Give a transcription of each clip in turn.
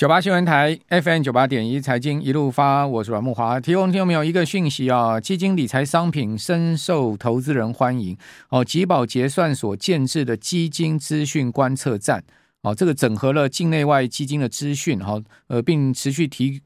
九八新闻台 FM 九八点一财经一路发，我是阮木华，提供听众朋友一个讯息啊，基金理财商品深受投资人欢迎哦。集宝结算所建制的基金资讯观测站哦，这个整合了境内外基金的资讯哈，呃，并持续提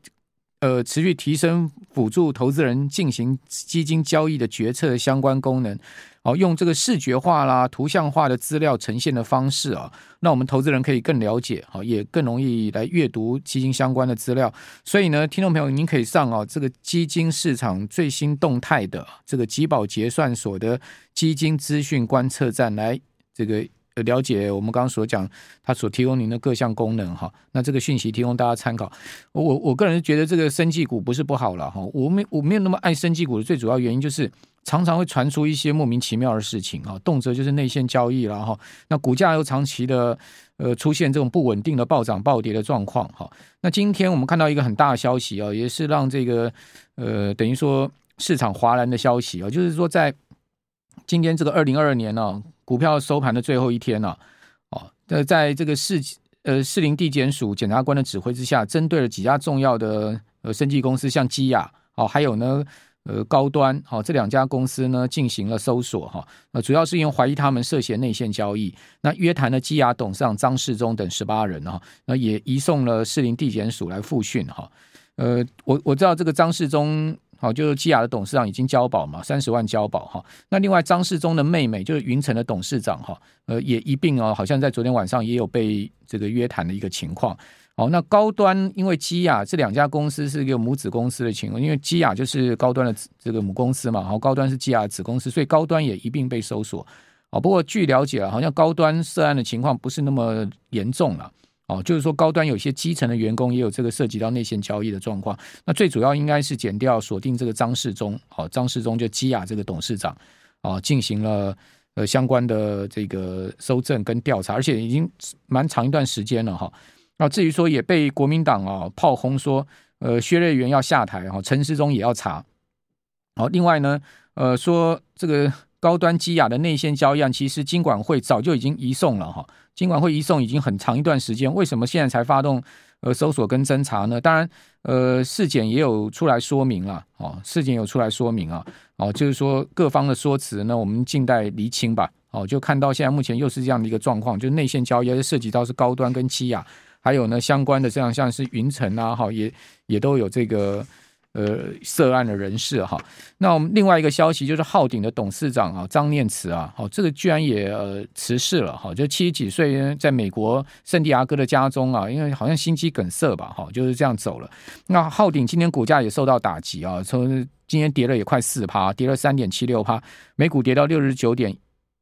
呃持续提升辅助投资人进行基金交易的决策相关功能。好，用这个视觉化啦、图像化的资料呈现的方式啊，那我们投资人可以更了解，好，也更容易来阅读基金相关的资料。所以呢，听众朋友，您可以上啊这个基金市场最新动态的这个集保结算所的基金资讯观测站来这个。了解我们刚刚所讲，它所提供您的各项功能哈，那这个讯息提供大家参考。我我个人觉得这个生技股不是不好了哈，我没我没有那么爱生技股的最主要原因就是常常会传出一些莫名其妙的事情啊，动辄就是内线交易了哈，那股价又长期的呃出现这种不稳定的暴涨暴跌的状况哈。那今天我们看到一个很大的消息啊，也是让这个呃等于说市场哗然的消息啊，就是说在今天这个二零二二年呢。股票收盘的最后一天了，哦，那在这个市呃士林地检署检察官的指挥之下，针对了几家重要的呃生技公司，像基亚哦，还有呢呃高端哦这两家公司呢进行了搜索哈，呃主要是因为怀疑他们涉嫌内线交易，那约谈了基亚董事长张世忠等十八人哈，那也移送了士林地检署来复讯哈，呃我我知道这个张世忠。好，就是基亚的董事长已经交保嘛，三十万交保哈。那另外张世忠的妹妹就是云城的董事长哈，呃，也一并哦，好像在昨天晚上也有被这个约谈的一个情况。好，那高端因为基亚这两家公司是一个母子公司的情况，因为基亚就是高端的这个母公司嘛，好，高端是基亚子公司，所以高端也一并被搜索。哦，不过据了解啊，好像高端涉案的情况不是那么严重了。哦，就是说高端有些基层的员工也有这个涉及到内线交易的状况。那最主要应该是减掉锁定这个张世忠，哦，张世忠就基亚这个董事长，哦，进行了呃相关的这个搜证跟调查，而且已经蛮长一段时间了哈。那至于说也被国民党啊炮轰说，呃薛瑞元要下台哈，陈世忠也要查。好，另外呢，呃说这个。高端基雅的内线交易案，其实金管会早就已经移送了哈。金管会移送已经很长一段时间，为什么现在才发动呃搜索跟侦查呢？当然，呃，事检也有出来说明了哦，事检有出来说明啊，哦，就是说各方的说辞呢，我们静待厘清吧。哦，就看到现在目前又是这样的一个状况，就是内线交易涉及到是高端跟基雅，还有呢相关的这样像是云城啊，哈，也也都有这个。呃，涉案的人士哈，那我们另外一个消息就是浩鼎的董事长啊，张念慈啊，好，这个居然也呃辞世了哈，就七十几岁，在美国圣地亚哥的家中啊，因为好像心肌梗塞吧，哈，就是这样走了。那浩鼎今天股价也受到打击啊，从今天跌了也快四趴，跌了三点七六趴，每股跌到六十九点。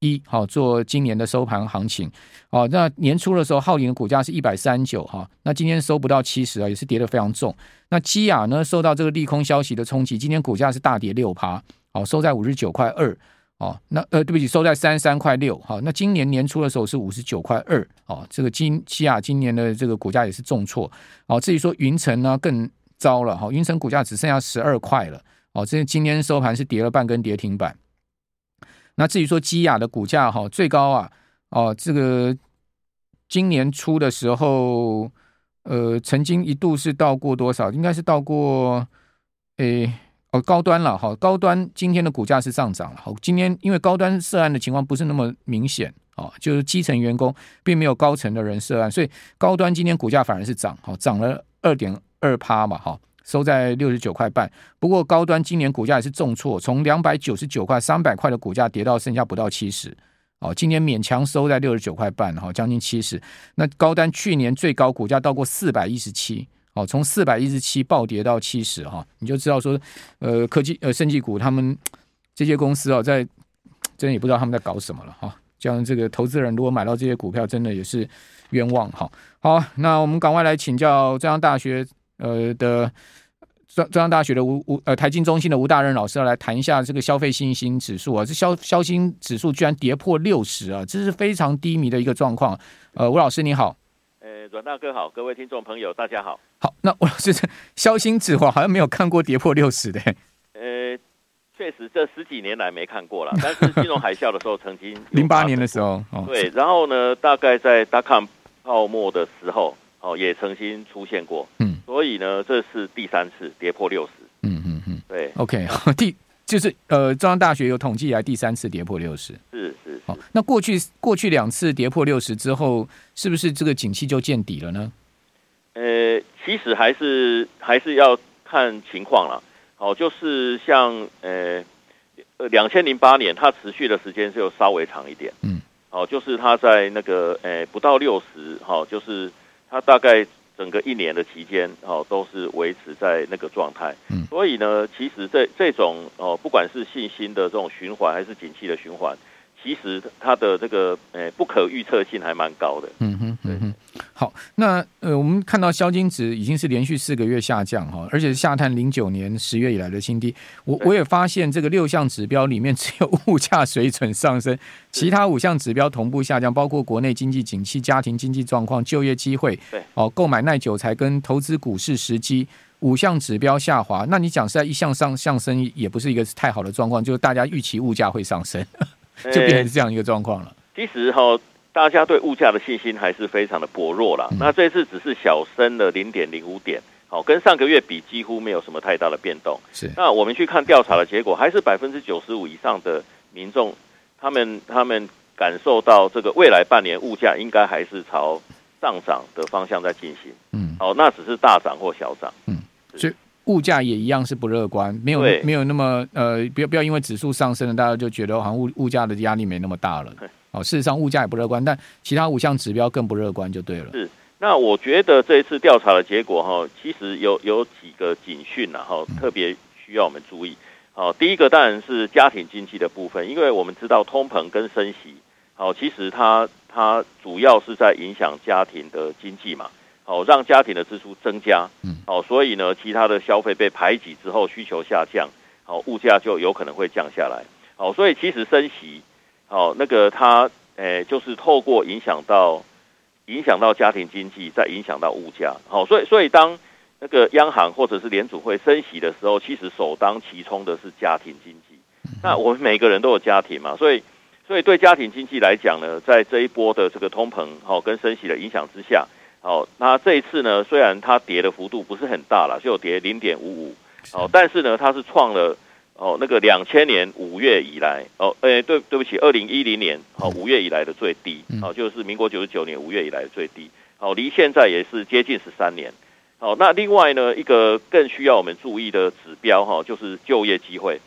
一好做今年的收盘行情，哦，那年初的时候，浩鼎的股价是一百三十九哈，那今天收不到七十啊，也是跌得非常重。那基亚呢，受到这个利空消息的冲击，今天股价是大跌六趴，哦，收在五十九块二，哦，那呃，对不起，收在三十三块六，好，那今年年初的时候是五十九块二，哦，这个基基亚今年的这个股价也是重挫，哦，至于说云城呢更糟了，哈，云城股价只剩下十二块了，哦，这今天收盘是跌了半根跌停板。那至于说基亚的股价哈，最高啊，哦，这个今年初的时候，呃，曾经一度是到过多少？应该是到过，诶，哦，高端了哈。高端今天的股价是上涨了。好，今天因为高端涉案的情况不是那么明显啊，就是基层员工并没有高层的人涉案，所以高端今天股价反而是涨，好，涨了二点二趴嘛，哈。收在六十九块半，不过高端今年股价也是重挫，从两百九十九块、三百块的股价跌到剩下不到七十，哦，今年勉强收在六十九块半，哈，将近七十。那高端去年最高股价到过四百一十七，哦，从四百一十七暴跌到七十，哈，你就知道说，呃，科技呃，生技股他们这些公司啊，在真的也不知道他们在搞什么了，哈，这样这个投资人如果买到这些股票，真的也是冤枉，哈。好，那我们赶快来请教浙江大学呃的。中中央大学的吴吴呃，台经中心的吴大任老师要来谈一下这个消费信心指数啊，这消消心指数居然跌破六十啊，这是非常低迷的一个状况。呃，吴老师你好，呃，阮大哥好，各位听众朋友大家好。好，那吴老师这消心指数好像没有看过跌破六十的。呃，确实这十几年来没看过了，但是金融海啸的时候曾经零八年的时候，对，然后呢，大概在 dot com 泡沫的时候。哦也曾经出现过，嗯，所以呢这是第三次跌破六十，嗯嗯嗯，对，OK，第就是呃中央大学有统计以来第三次跌破六十，是是，好，那过去过去两次跌破六十之后，是不是这个景气就见底了呢？呃，其实还是还是要看情况了。好，就是像呃呃两千零八年，它持续的时间就稍微长一点，嗯，哦，就是它在那个呃不到六十，好，就是它大概整个一年的期间，哦，都是维持在那个状态，嗯，所以呢，其实这这种哦，不管是信心的这种循环，还是景气的循环。其实它的这个呃不可预测性还蛮高的。嗯哼，嗯哼。好，那呃我们看到销金值已经是连续四个月下降哈，而且是下探零九年十月以来的新低。我我也发现这个六项指标里面只有物价水准上升，其他五项指标同步下降，包括国内经济景气、家庭经济状况、就业机会、对哦购买耐久财跟投资股市时机五项指标下滑。那你讲是在一项上上升，也不是一个太好的状况，就是大家预期物价会上升。就变成这样一个状况了。其实哈，大家对物价的信心还是非常的薄弱啦。那这次只是小升了零点零五点，好，跟上个月比几乎没有什么太大的变动。是。那我们去看调查的结果，还是百分之九十五以上的民众，他们他们感受到这个未来半年物价应该还是朝上涨的方向在进行。嗯。好，那只是大涨或小涨。嗯。所以。物价也一样是不乐观，没有没有那么呃，不要不要因为指数上升了，大家就觉得好像物物价的压力没那么大了。哦，事实上物价也不乐观，但其他五项指标更不乐观，就对了。是，那我觉得这一次调查的结果哈，其实有有几个警讯然后特别需要我们注意。好，第一个当然是家庭经济的部分，因为我们知道通膨跟升息，好，其实它它主要是在影响家庭的经济嘛。好，让家庭的支出增加，嗯，好，所以呢，其他的消费被排挤之后，需求下降，好，物价就有可能会降下来，好，所以其实升息，好，那个它，诶、欸，就是透过影响到影响到家庭经济，再影响到物价，好，所以所以当那个央行或者是联储会升息的时候，其实首当其冲的是家庭经济。那我们每个人都有家庭嘛，所以所以对家庭经济来讲呢，在这一波的这个通膨好跟升息的影响之下。好，那这一次呢，虽然它跌的幅度不是很大了，就跌零点五五，哦，但是呢，它是创了哦那个两千年五月以来，哦，诶，对，对不起，二零一零年哦五月以来的最低，哦，就是民国九十九年五月以来的最低，哦，离现在也是接近十三年，哦，那另外呢，一个更需要我们注意的指标哈，就是就业机会，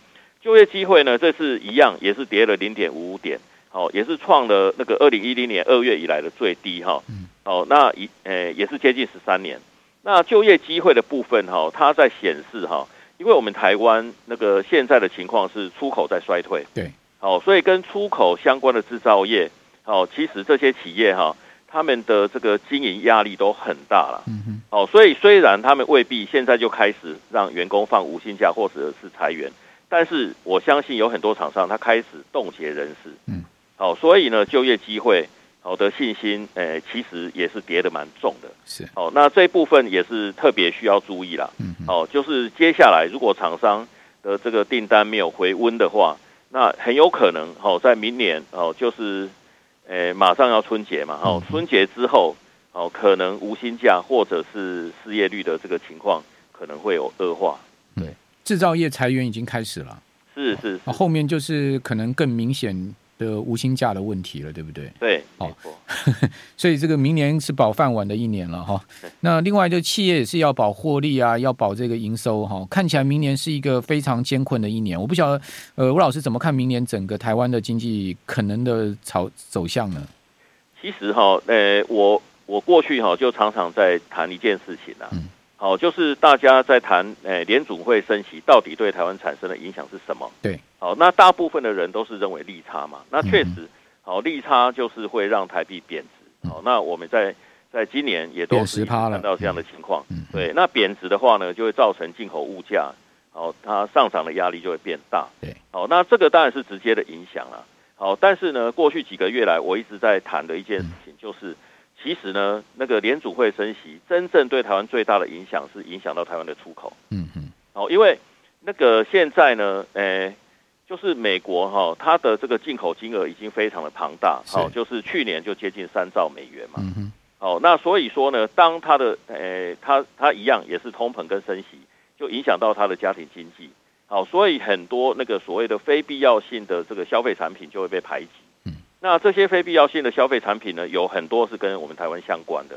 就业机会呢，这次一样也是跌了零点五五点，哦，也是创了那个二零一零年二月以来的最低哈。哦，那一呃也是接近十三年。那就业机会的部分哈，它在显示哈，因为我们台湾那个现在的情况是出口在衰退，对，好，所以跟出口相关的制造业，哦，其实这些企业哈，他们的这个经营压力都很大了，嗯哼，哦，所以虽然他们未必现在就开始让员工放无薪假或者是裁员，但是我相信有很多厂商他开始冻结人事，嗯，好，所以呢，就业机会。好的信心，诶、欸，其实也是跌得蛮重的。是，哦，那这一部分也是特别需要注意啦。嗯，哦，就是接下来如果厂商的这个订单没有回温的话，那很有可能，哦，在明年，哦，就是，诶、欸，马上要春节嘛，哦，春节之后，哦，可能无薪假或者是失业率的这个情况可能会有恶化。对，制造业裁员已经开始了。是是，是，后面就是可能更明显。的无薪假的问题了，对不对？对，好，所以这个明年是保饭碗的一年了哈。那另外，就企业也是要保获利啊，要保这个营收哈。看起来明年是一个非常艰困的一年。我不晓得，呃，吴老师怎么看明年整个台湾的经济可能的朝走向呢？其实哈，呃，我我过去哈就常常在谈一件事情啊。嗯好，就是大家在谈，诶，联准会升息到底对台湾产生的影响是什么？对，好，那大部分的人都是认为利差嘛。那确实，好，利差就是会让台币贬值。好，那我们在在今年也都是看到这样的情况。对，那贬值的话呢，就会造成进口物价，好，它上涨的压力就会变大。对，好，那这个当然是直接的影响了。好，但是呢，过去几个月来，我一直在谈的一件事情就是。其实呢，那个联储会升息，真正对台湾最大的影响是影响到台湾的出口。嗯嗯。哦，因为那个现在呢，诶、欸，就是美国哈、哦，它的这个进口金额已经非常的庞大，好、哦，就是去年就接近三兆美元嘛。嗯哼。哦，那所以说呢，当它的诶，它它一样也是通膨跟升息，就影响到它的家庭经济。好，所以很多那个所谓的非必要性的这个消费产品就会被排挤。嗯，那这些非必要性的消费产品呢，有很多是跟我们台湾相关的。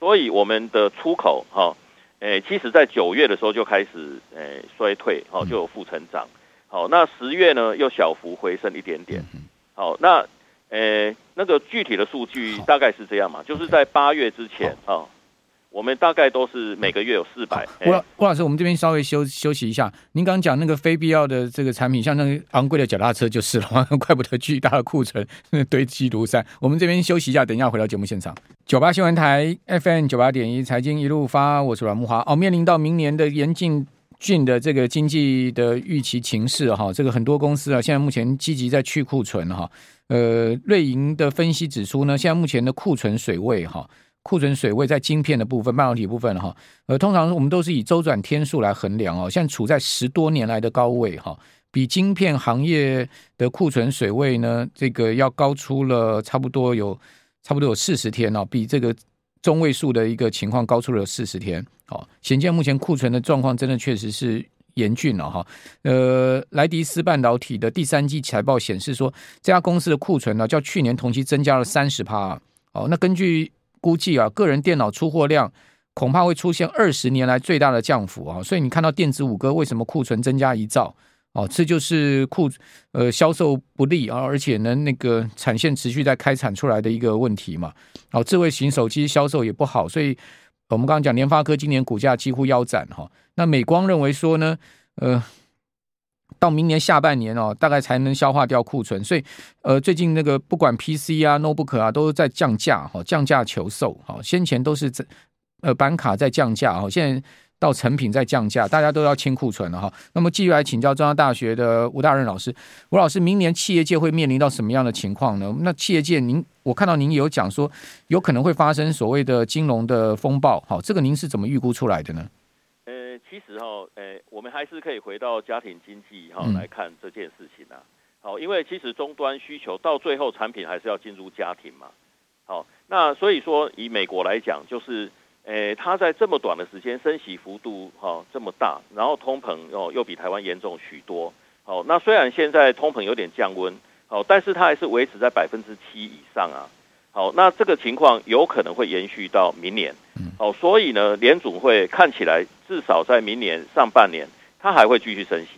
所以我们的出口哈，诶，其实在九月的时候就开始诶衰退，好，就有负成长。好，那十月呢又小幅回升一点点。好，那诶那个具体的数据大概是这样嘛，就是在八月之前啊。我们大概都是每个月有四百。郭郭老师，我们这边稍微休休息一下。您刚刚讲那个非必要的这个产品，像那个昂贵的脚踏车就是了，怪不得巨大的库存堆积如山。我们这边休息一下，等一下回到节目现场。九八新闻台 FM 九八点一财经一路发，我是阮木华。哦，面临到明年的严峻峻的这个经济的预期情势哈，这个很多公司啊，现在目前积极在去库存哈。呃，瑞银的分析指出呢，现在目前的库存水位哈。库存水位在晶片的部分、半导体部分哈，呃，通常我们都是以周转天数来衡量哦。现在处在十多年来的高位哈，比晶片行业的库存水位呢，这个要高出了差不多有差不多有四十天哦，比这个中位数的一个情况高出了四十天。哦，显见目前库存的状况真的确实是严峻了哈。呃，莱迪斯半导体的第三季财报显示说，这家公司的库存呢，较去年同期增加了三十趴。哦，那根据估计啊，个人电脑出货量恐怕会出现二十年来最大的降幅啊，所以你看到电子五哥为什么库存增加一兆哦，这就是库呃销售不利啊，而且呢那个产线持续在开产出来的一个问题嘛。哦，智慧型手机销售也不好，所以我们刚刚讲联发科今年股价几乎腰斩哈。那美光认为说呢，呃。到明年下半年哦，大概才能消化掉库存，所以呃，最近那个不管 PC 啊、Notebook 啊，都在降价哈，降价求售哈。先前都是在呃板卡在降价哈，现在到成品在降价，大家都要清库存了哈。那么继续来请教中央大学的吴大任老师，吴老师，明年企业界会面临到什么样的情况呢？那企业界您，我看到您有讲说，有可能会发生所谓的金融的风暴，好，这个您是怎么预估出来的呢？其实哈，诶，我们还是可以回到家庭经济哈来看这件事情呐。好，因为其实终端需求到最后产品还是要进入家庭嘛。好，那所以说以美国来讲，就是诶，它在这么短的时间升息幅度哈这么大，然后通膨哦又比台湾严重许多。好，那虽然现在通膨有点降温，好，但是它还是维持在百分之七以上啊。好，那这个情况有可能会延续到明年。好，所以呢，联总会看起来至少在明年上半年，它还会继续升息。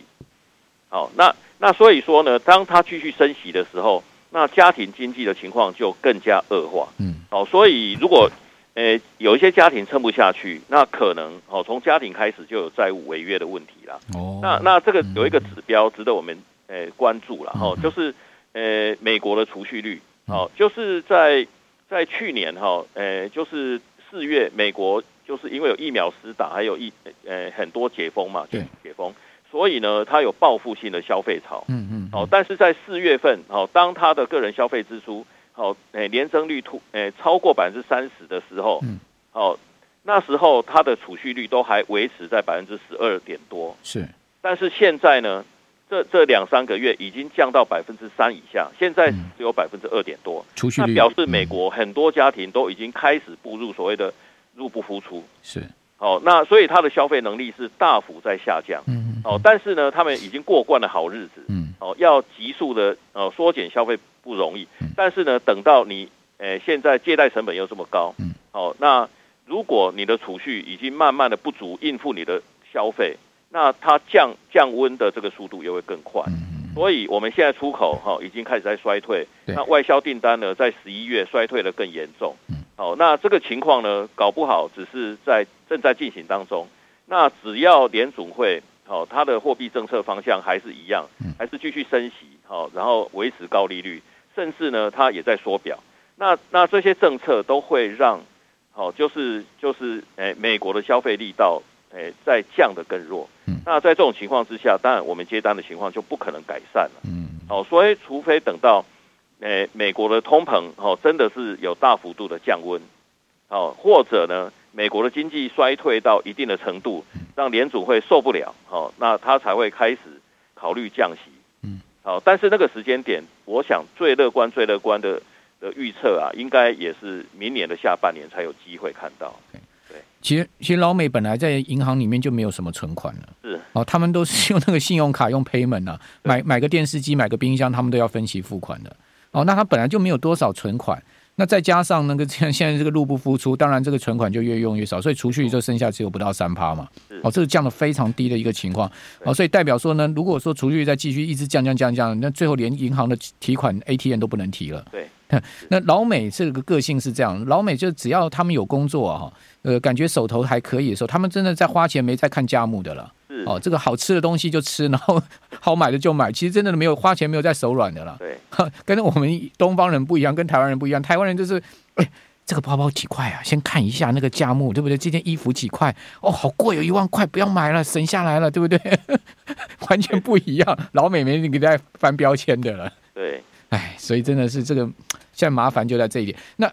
好，那那所以说呢，当它继续升息的时候，那家庭经济的情况就更加恶化。嗯，好，所以如果呃有一些家庭撑不下去，那可能哦从家庭开始就有债务违约的问题了。哦，那那这个有一个指标值得我们呃关注了哈，就是呃美国的储蓄率。好，就是在在去年哈，呃，就是四月，美国就是因为有疫苗施打，还有疫呃很多解封嘛，对，解封，所以呢，它有报复性的消费潮，嗯嗯，好，但是在四月份，好，当它的个人消费支出，好，诶，年增率突，诶，超过百分之三十的时候，嗯，好，那时候它的储蓄率都还维持在百分之十二点多，是，但是现在呢？这这两三个月已经降到百分之三以下，现在只有百分之二点多，那表示美国很多家庭都已经开始步入所谓的入不敷出。是，哦，那所以他的消费能力是大幅在下降。嗯，哦，但是呢，他们已经过惯了好日子。嗯，哦，要急速的呃缩减消费不容易。但是呢，等到你呃现在借贷成本又这么高，嗯，哦，那如果你的储蓄已经慢慢的不足应付你的消费。那它降降温的这个速度也会更快，所以我们现在出口哈已经开始在衰退，那外销订单呢在十一月衰退的更严重，好，那这个情况呢搞不好只是在正在进行当中，那只要联总会好，它的货币政策方向还是一样，还是继续升息好，然后维持高利率，甚至呢它也在缩表，那那这些政策都会让好就是就是诶美国的消费力道。诶，在降的更弱。嗯，那在这种情况之下，当然我们接单的情况就不可能改善了。嗯，哦，所以除非等到，诶，美国的通膨哦真的是有大幅度的降温，哦，或者呢，美国的经济衰退到一定的程度，让联储会受不了，哦，那他才会开始考虑降息。嗯，好，但是那个时间点，我想最乐观、最乐观的的预测啊，应该也是明年的下半年才有机会看到。对，其实其实老美本来在银行里面就没有什么存款了，是哦，他们都是用那个信用卡用 payment 啊，买买个电视机、买个冰箱，他们都要分期付款的。哦，那他本来就没有多少存款。那再加上那个现 现在这个入不敷出，当然这个存款就越用越少，所以储蓄就剩下只有不到三趴嘛。哦，这个降的非常低的一个情况。哦，所以代表说呢，如果说储蓄再继续一直降降降降，那最后连银行的提款 ATM 都不能提了。对。那老美这个个性是这样，老美就只要他们有工作哈，呃，感觉手头还可以的时候，他们真的在花钱没在看价目的了。哦，这个好吃的东西就吃，然后好买的就买，其实真的没有花钱没有在手软的了。对，跟我们东方人不一样，跟台湾人不一样。台湾人就是，哎，这个包包几块啊？先看一下那个价目，对不对？这件衣服几块？哦，好贵，有一万块，不要买了，省下来了，对不对？完全不一样。老美没你给他翻标签的了。对，哎，所以真的是这个，现在麻烦就在这一点。那。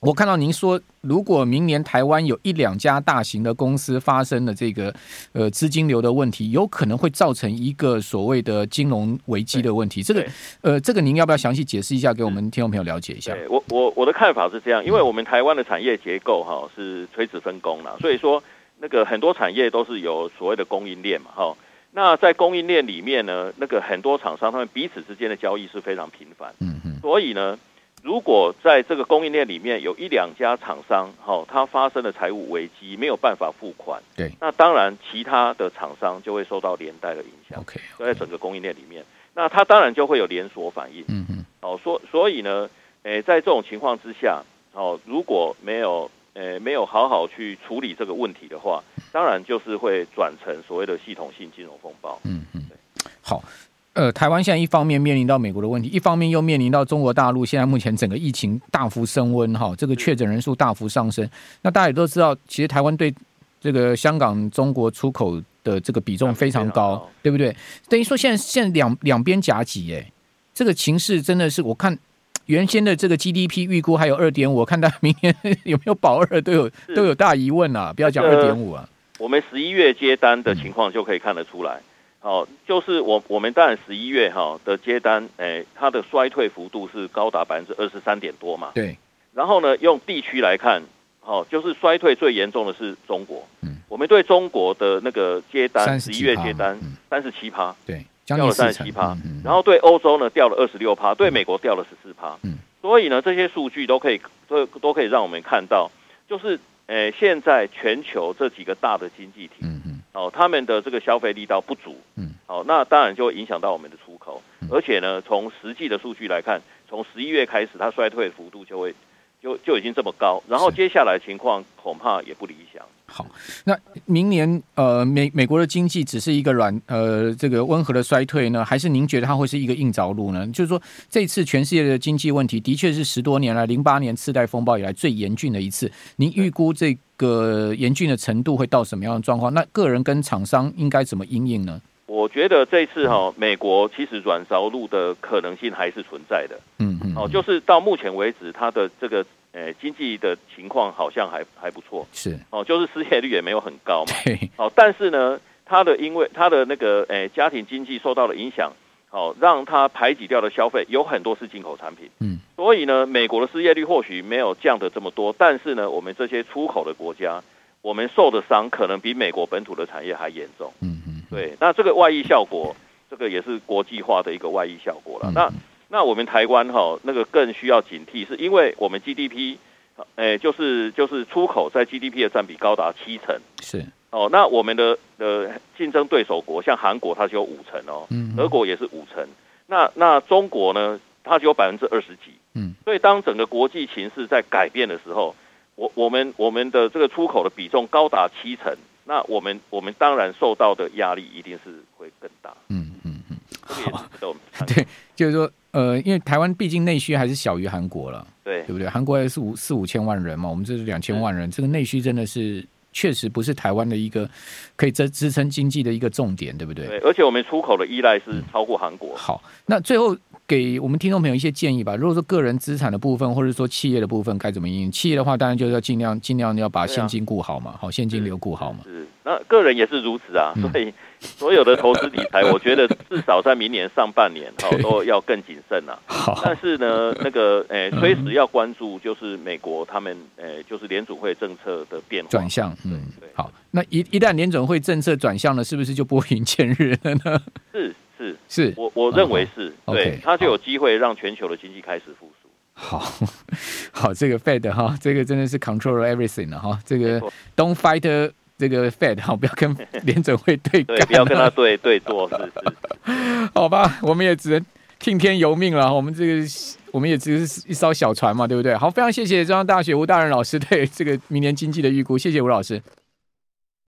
我看到您说，如果明年台湾有一两家大型的公司发生了这个呃资金流的问题，有可能会造成一个所谓的金融危机的问题。这个呃，这个您要不要详细解释一下，给我们听众朋友了解一下？我我我的看法是这样，因为我们台湾的产业结构哈是垂直分工了，所以说那个很多产业都是有所谓的供应链嘛哈。那在供应链里面呢，那个很多厂商他们彼此之间的交易是非常频繁，嗯嗯，所以呢。如果在这个供应链里面有一两家厂商，哈，它发生了财务危机，没有办法付款，对，那当然其他的厂商就会受到连带的影响。OK，就在整个供应链里面，那它当然就会有连锁反应。嗯嗯，哦，所所以呢，诶，在这种情况之下，哦，如果没有，诶，没有好好去处理这个问题的话，当然就是会转成所谓的系统性金融风暴。嗯嗯，好。呃，台湾现在一方面面临到美国的问题，一方面又面临到中国大陆现在目前整个疫情大幅升温，哈，这个确诊人数大幅上升。那大家也都知道，其实台湾对这个香港、中国出口的这个比重非常高，对不对？等于说现在现在两两边夹击，哎，这个情势真的是，我看原先的这个 GDP 预估还有二点五，我看到明年有没有保二都有都有大疑问啊！不要讲二点五啊，我们十一月接单的情况就可以看得出来。哦，就是我我们当然十一月哈的接单，哎，它的衰退幅度是高达百分之二十三点多嘛。对。然后呢，用地区来看，哦，就是衰退最严重的是中国。嗯。我们对中国的那个接单，十一月接单三十七趴，对，掉了三十七趴。然后对欧洲呢掉了二十六趴，对美国掉了十四趴。嗯。所以呢，这些数据都可以都都可以让我们看到，就是诶，现在全球这几个大的经济体。嗯嗯哦，他们的这个消费力道不足，嗯，好，那当然就会影响到我们的出口，而且呢，从实际的数据来看，从十一月开始，它衰退的幅度就会就就已经这么高，然后接下来情况恐怕也不理想。好，那明年呃，美美国的经济只是一个软呃这个温和的衰退呢，还是您觉得它会是一个硬着陆呢？就是说，这次全世界的经济问题的确是十多年来零八年次贷风暴以来最严峻的一次。您预估这个严峻的程度会到什么样的状况？那个人跟厂商应该怎么应应呢？我觉得这次哈，美国其实软着陆的可能性还是存在的。嗯嗯，哦，就是到目前为止，它的这个。诶，经济的情况好像还还不错，是。哦，就是失业率也没有很高嘛，哦，但是呢，它的因为它的那个诶家庭经济受到了影响，哦，让它排挤掉的消费有很多是进口产品，嗯，所以呢，美国的失业率或许没有降的这么多，但是呢，我们这些出口的国家，我们受的伤可能比美国本土的产业还严重，嗯嗯，对，那这个外溢效果，这个也是国际化的一个外溢效果了，那。那我们台湾哈，那个更需要警惕，是因为我们 GDP，诶，就是就是出口在 GDP 的占比高达七成，是哦。那我们的呃竞争对手国，像韩国，它只有五成哦，嗯，德国也是五成。那那中国呢，它只有百分之二十几，嗯。所以当整个国际形势在改变的时候，我我们我们的这个出口的比重高达七成，那我们我们当然受到的压力一定是会更大，嗯嗯嗯。好，对，就是说。呃，因为台湾毕竟内需还是小于韩国了，对，对不对？韩国还是五四五千万人嘛，我们这是两千万人，这个内需真的是确实不是台湾的一个可以支支撑经济的一个重点，对不对？对，而且我们出口的依赖是超过韩国。嗯。好，那最后给我们听众朋友一些建议吧。如果说个人资产的部分，或者说企业的部分该怎么应？企业的话，当然就是要尽量尽量要把现金顾好嘛，好现金流顾好嘛。是。那个人也是如此啊，所以所有的投资理财，我觉得至少在明年上半年 哈都要更谨慎啊。好，但是呢，那个诶，随时要关注就是美国他们诶，就是联储会政策的变化转向。嗯，对。好，那一一旦联准会政策转向了，是不是就拨云见日了呢？是我我认为是对，它就有机会让全球的经济开始复苏。好 好，这个 Fed 哈，这个真的是 control everything 了哈。这个 Don't fight 这个 Fed 哈，不要跟 联准会对干，不要跟他对对做，是是。好吧，我们也只能听天由命了。我们这个我们也只是一艘小船嘛，对不对？好，非常谢谢中央大学吴大仁老师对这个明年经济的预估，谢谢吴老师。